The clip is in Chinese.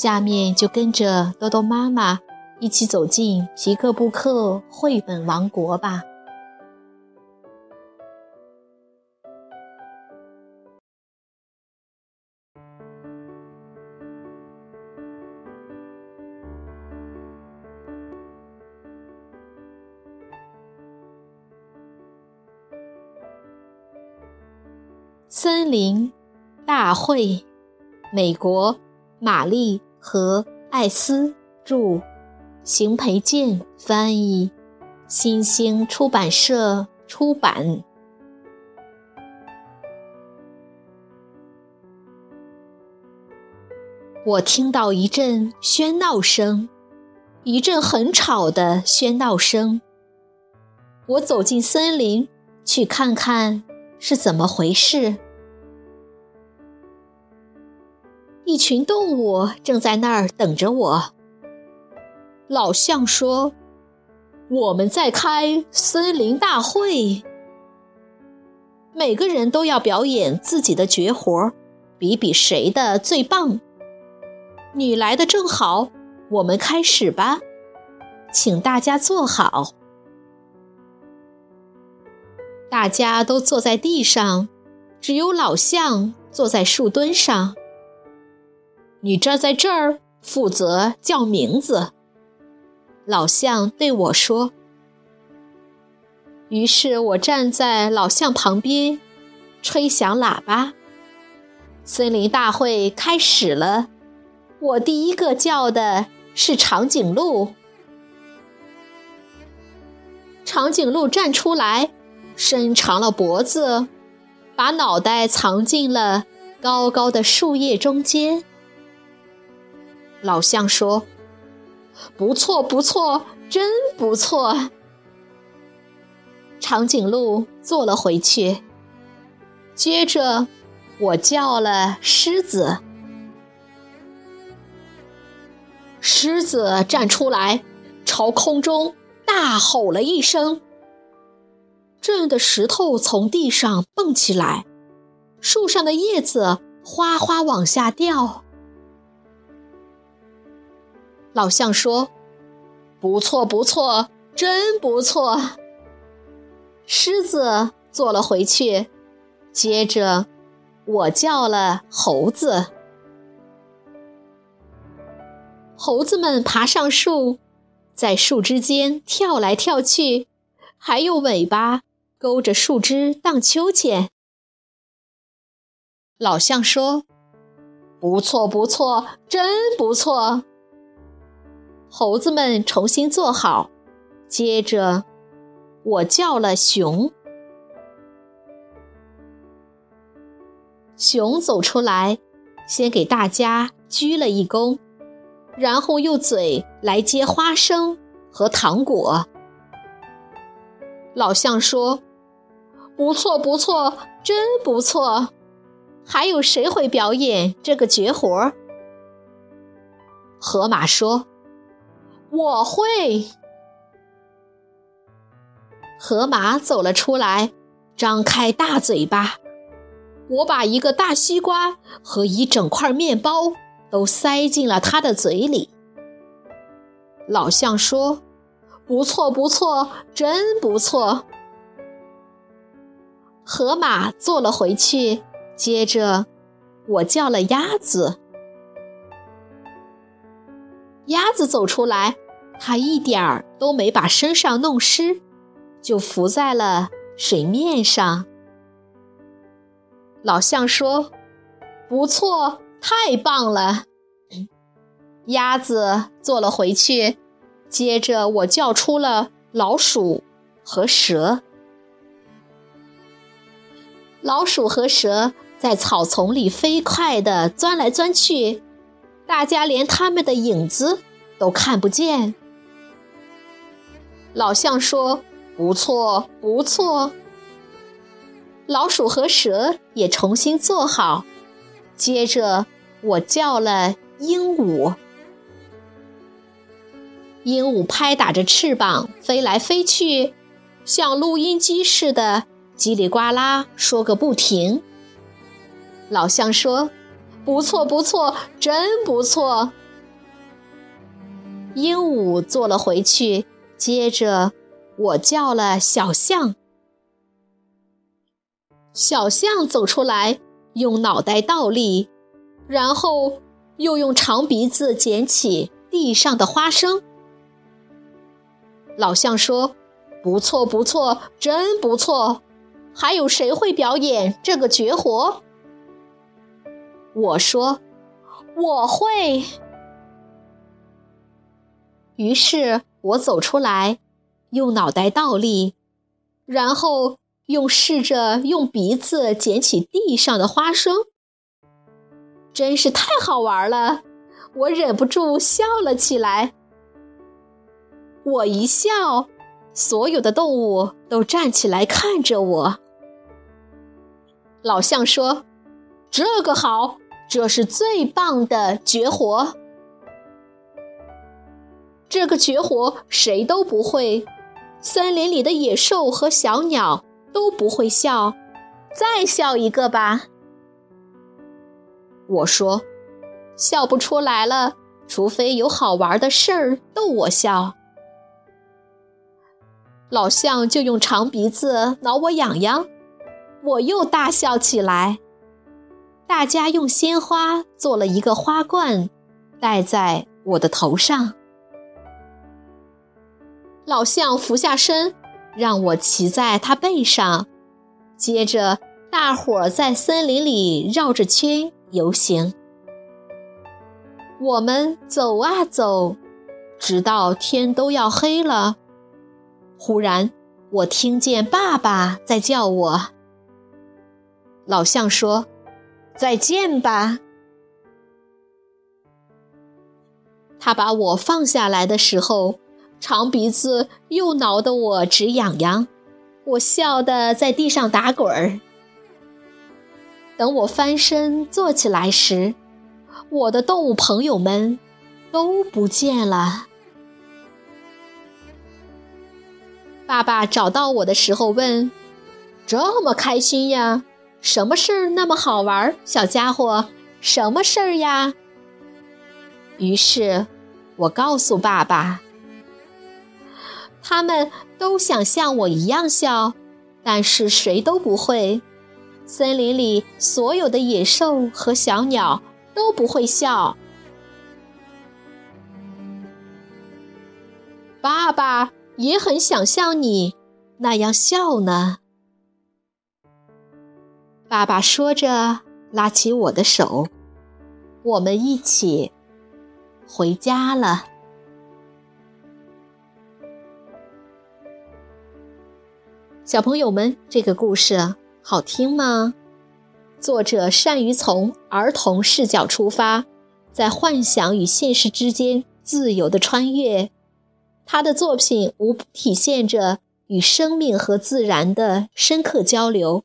下面就跟着豆豆妈妈一起走进皮克布克绘本王国吧。森林大会，美国，玛丽。和艾斯著，邢培建翻译，新兴出版社出版。我听到一阵喧闹声，一阵很吵的喧闹声。我走进森林，去看看是怎么回事。一群动物正在那儿等着我。老象说：“我们在开森林大会，每个人都要表演自己的绝活，比比谁的最棒。你来的正好，我们开始吧，请大家坐好。”大家都坐在地上，只有老象坐在树墩上。你站在这儿，负责叫名字。老象对我说。于是我站在老象旁边，吹响喇叭。森林大会开始了。我第一个叫的是长颈鹿。长颈鹿站出来，伸长了脖子，把脑袋藏进了高高的树叶中间。老象说：“不错，不错，真不错。”长颈鹿坐了回去。接着，我叫了狮子。狮子站出来，朝空中大吼了一声，震得石头从地上蹦起来，树上的叶子哗哗往下掉。老象说：“不错，不错，真不错。”狮子坐了回去。接着，我叫了猴子。猴子们爬上树，在树枝间跳来跳去，还用尾巴勾着树枝荡秋千。老象说：“不错，不错，真不错。”猴子们重新坐好，接着我叫了熊。熊走出来，先给大家鞠了一躬，然后用嘴来接花生和糖果。老象说：“不错，不错，真不错。”还有谁会表演这个绝活？河马说。我会。河马走了出来，张开大嘴巴。我把一个大西瓜和一整块面包都塞进了他的嘴里。老象说：“不错，不错，真不错。”河马坐了回去，接着我叫了鸭子。鸭子走出来，它一点儿都没把身上弄湿，就浮在了水面上。老象说：“不错，太棒了。”鸭子坐了回去，接着我叫出了老鼠和蛇。老鼠和蛇在草丛里飞快地钻来钻去。大家连他们的影子都看不见。老象说：“不错，不错。”老鼠和蛇也重新坐好。接着，我叫了鹦鹉。鹦鹉拍打着翅膀飞来飞去，像录音机似的叽里呱啦说个不停。老象说：“不错，不错，真不错。”鹦鹉坐了回去。接着，我叫了小象。小象走出来，用脑袋倒立，然后又用长鼻子捡起地上的花生。老象说：“不错，不错，真不错。还有谁会表演这个绝活？”我说：“我会。”于是。我走出来，用脑袋倒立，然后用试着用鼻子捡起地上的花生，真是太好玩了！我忍不住笑了起来。我一笑，所有的动物都站起来看着我。老象说：“这个好，这是最棒的绝活。”这个绝活谁都不会，森林里的野兽和小鸟都不会笑。再笑一个吧。我说，笑不出来了，除非有好玩的事儿逗我笑。老象就用长鼻子挠我痒痒，我又大笑起来。大家用鲜花做了一个花冠，戴在我的头上。老象俯下身，让我骑在它背上。接着，大伙儿在森林里绕着圈游行。我们走啊走，直到天都要黑了。忽然，我听见爸爸在叫我。老象说：“再见吧。”他把我放下来的时候。长鼻子又挠得我直痒痒，我笑得在地上打滚儿。等我翻身坐起来时，我的动物朋友们都不见了。爸爸找到我的时候问：“这么开心呀？什么事儿那么好玩，小家伙？什么事儿呀？”于是，我告诉爸爸。他们都想像我一样笑，但是谁都不会。森林里所有的野兽和小鸟都不会笑。爸爸也很想像你那样笑呢。爸爸说着，拉起我的手，我们一起回家了。小朋友们，这个故事好听吗？作者善于从儿童视角出发，在幻想与现实之间自由的穿越。他的作品无不体现着与生命和自然的深刻交流，